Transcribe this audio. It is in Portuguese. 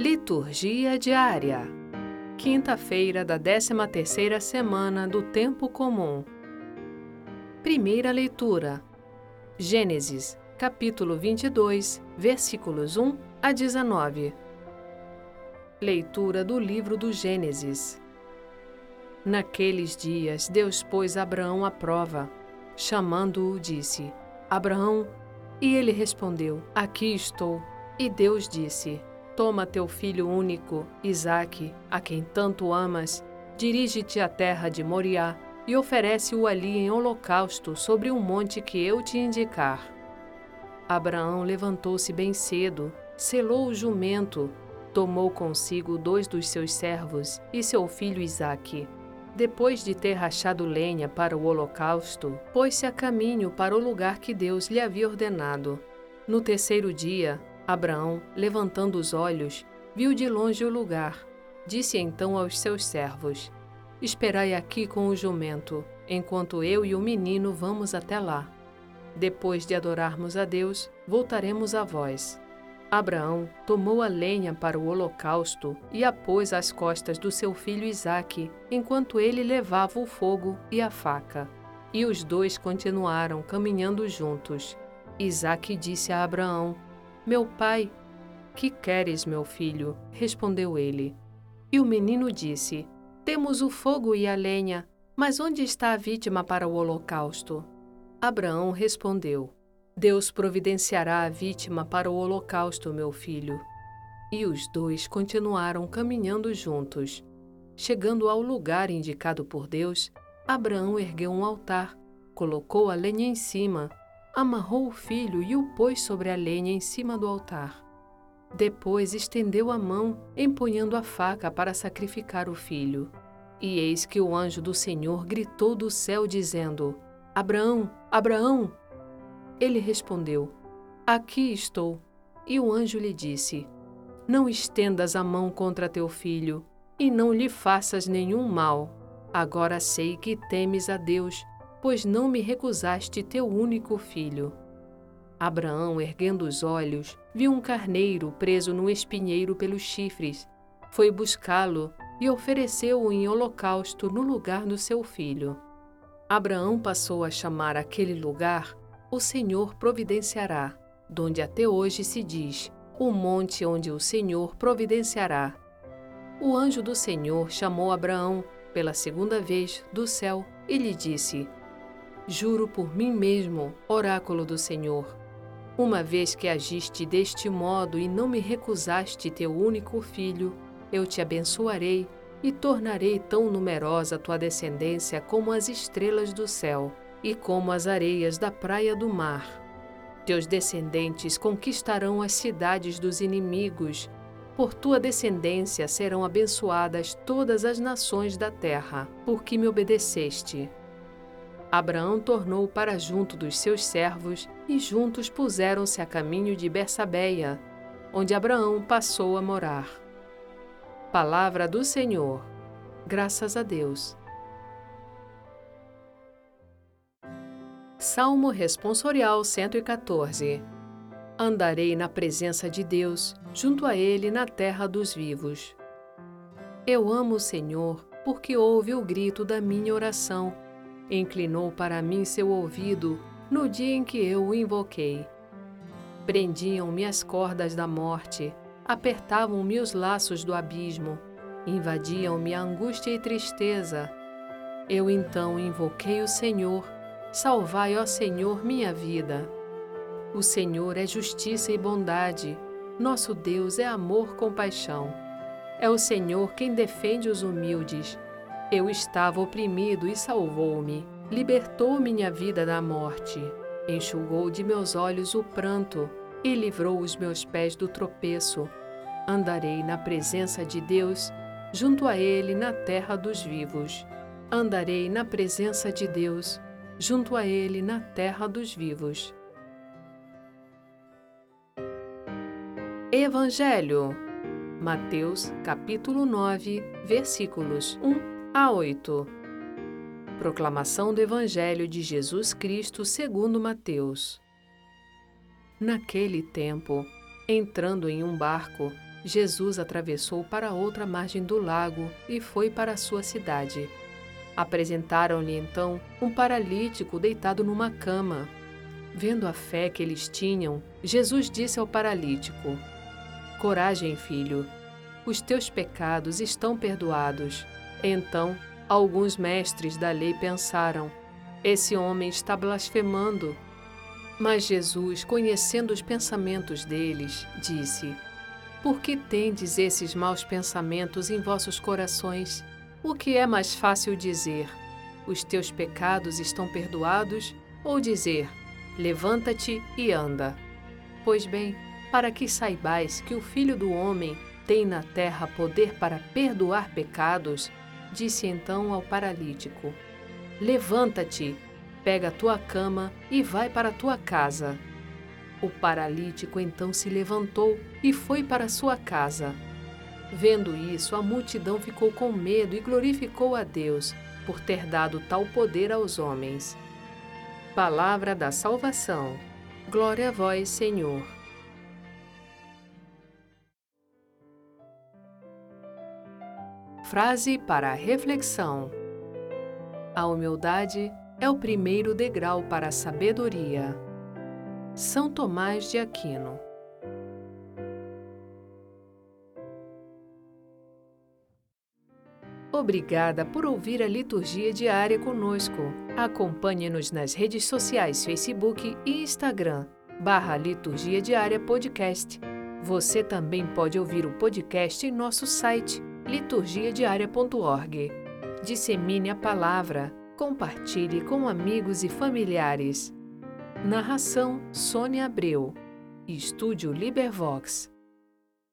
Liturgia diária. Quinta-feira da 13ª semana do tempo comum. Primeira leitura. Gênesis, capítulo 22, versículos 1 a 19. Leitura do livro do Gênesis. Naqueles dias, Deus pôs Abraão à prova. Chamando-o, disse: Abraão. E ele respondeu: Aqui estou. E Deus disse: Toma teu filho único, Isaque, a quem tanto amas, dirige-te à terra de Moriá e oferece-o ali em holocausto sobre um monte que eu te indicar. Abraão levantou-se bem cedo, selou o jumento, tomou consigo dois dos seus servos e seu filho Isaque. Depois de ter rachado lenha para o holocausto, pôs-se a caminho para o lugar que Deus lhe havia ordenado. No terceiro dia, Abraão, levantando os olhos, viu de longe o lugar. Disse então aos seus servos: Esperai aqui com o jumento, enquanto eu e o menino vamos até lá. Depois de adorarmos a Deus, voltaremos a vós. Abraão tomou a lenha para o holocausto e a pôs às costas do seu filho Isaque, enquanto ele levava o fogo e a faca. E os dois continuaram caminhando juntos. Isaque disse a Abraão: meu pai. Que queres, meu filho? respondeu ele. E o menino disse: Temos o fogo e a lenha, mas onde está a vítima para o holocausto? Abraão respondeu: Deus providenciará a vítima para o holocausto, meu filho. E os dois continuaram caminhando juntos. Chegando ao lugar indicado por Deus, Abraão ergueu um altar, colocou a lenha em cima amarrou o filho e o pôs sobre a lenha em cima do altar. Depois estendeu a mão, empunhando a faca para sacrificar o filho. E eis que o anjo do Senhor gritou do céu, dizendo: Abraão, Abraão! Ele respondeu: Aqui estou. E o anjo lhe disse: Não estendas a mão contra teu filho, e não lhe faças nenhum mal. Agora sei que temes a Deus pois não me recusaste teu único filho. Abraão, erguendo os olhos, viu um carneiro preso num espinheiro pelos chifres. Foi buscá-lo e ofereceu-o em holocausto no lugar do seu filho. Abraão passou a chamar aquele lugar o Senhor providenciará, donde até hoje se diz, o monte onde o Senhor providenciará. O anjo do Senhor chamou Abraão pela segunda vez do céu e lhe disse: Juro por mim mesmo, oráculo do Senhor, uma vez que agiste deste modo e não me recusaste teu único filho, eu te abençoarei e tornarei tão numerosa tua descendência como as estrelas do céu e como as areias da praia do mar. Teus descendentes conquistarão as cidades dos inimigos. Por tua descendência serão abençoadas todas as nações da terra, porque me obedeceste. Abraão tornou para junto dos seus servos e juntos puseram-se a caminho de Bersabeia, onde Abraão passou a morar. Palavra do Senhor. Graças a Deus. Salmo Responsorial 114 Andarei na presença de Deus, junto a Ele na terra dos vivos. Eu amo o Senhor, porque ouve o grito da minha oração inclinou para mim seu ouvido no dia em que eu o invoquei. Prendiam-me as cordas da morte, apertavam-me os laços do abismo, invadiam-me a angústia e tristeza. Eu então invoquei o Senhor, salvai, ó Senhor, minha vida. O Senhor é justiça e bondade, nosso Deus é amor com paixão. É o Senhor quem defende os humildes eu estava oprimido e salvou-me. Libertou minha vida da morte. Enxugou de meus olhos o pranto e livrou os meus pés do tropeço. Andarei na presença de Deus, junto a Ele na terra dos vivos. Andarei na presença de Deus, junto a Ele na terra dos vivos. Evangelho Mateus capítulo 9, versículos 1 a 8. Proclamação do Evangelho de Jesus Cristo segundo Mateus. Naquele tempo, entrando em um barco, Jesus atravessou para outra margem do lago e foi para a sua cidade. Apresentaram-lhe então um paralítico deitado numa cama. Vendo a fé que eles tinham, Jesus disse ao paralítico: Coragem, filho, os teus pecados estão perdoados. Então, alguns mestres da lei pensaram: Esse homem está blasfemando. Mas Jesus, conhecendo os pensamentos deles, disse: Por que tendes esses maus pensamentos em vossos corações? O que é mais fácil dizer: Os teus pecados estão perdoados? Ou dizer: Levanta-te e anda? Pois bem, para que saibais que o Filho do Homem tem na terra poder para perdoar pecados, disse então ao paralítico: Levanta-te Pega a tua cama e vai para a tua casa. O paralítico então se levantou e foi para sua casa. Vendo isso, a multidão ficou com medo e glorificou a Deus por ter dado tal poder aos homens. Palavra da salvação. Glória a vós, Senhor. Frase para reflexão: A humildade é o primeiro degrau para a sabedoria. São Tomás de Aquino Obrigada por ouvir a liturgia diária conosco. Acompanhe-nos nas redes sociais Facebook e Instagram, barra Liturgia Diária Podcast. Você também pode ouvir o podcast em nosso site liturgiadiaria.org. Dissemine a palavra Compartilhe com amigos e familiares. Narração Sônia Abreu. Estúdio Libervox.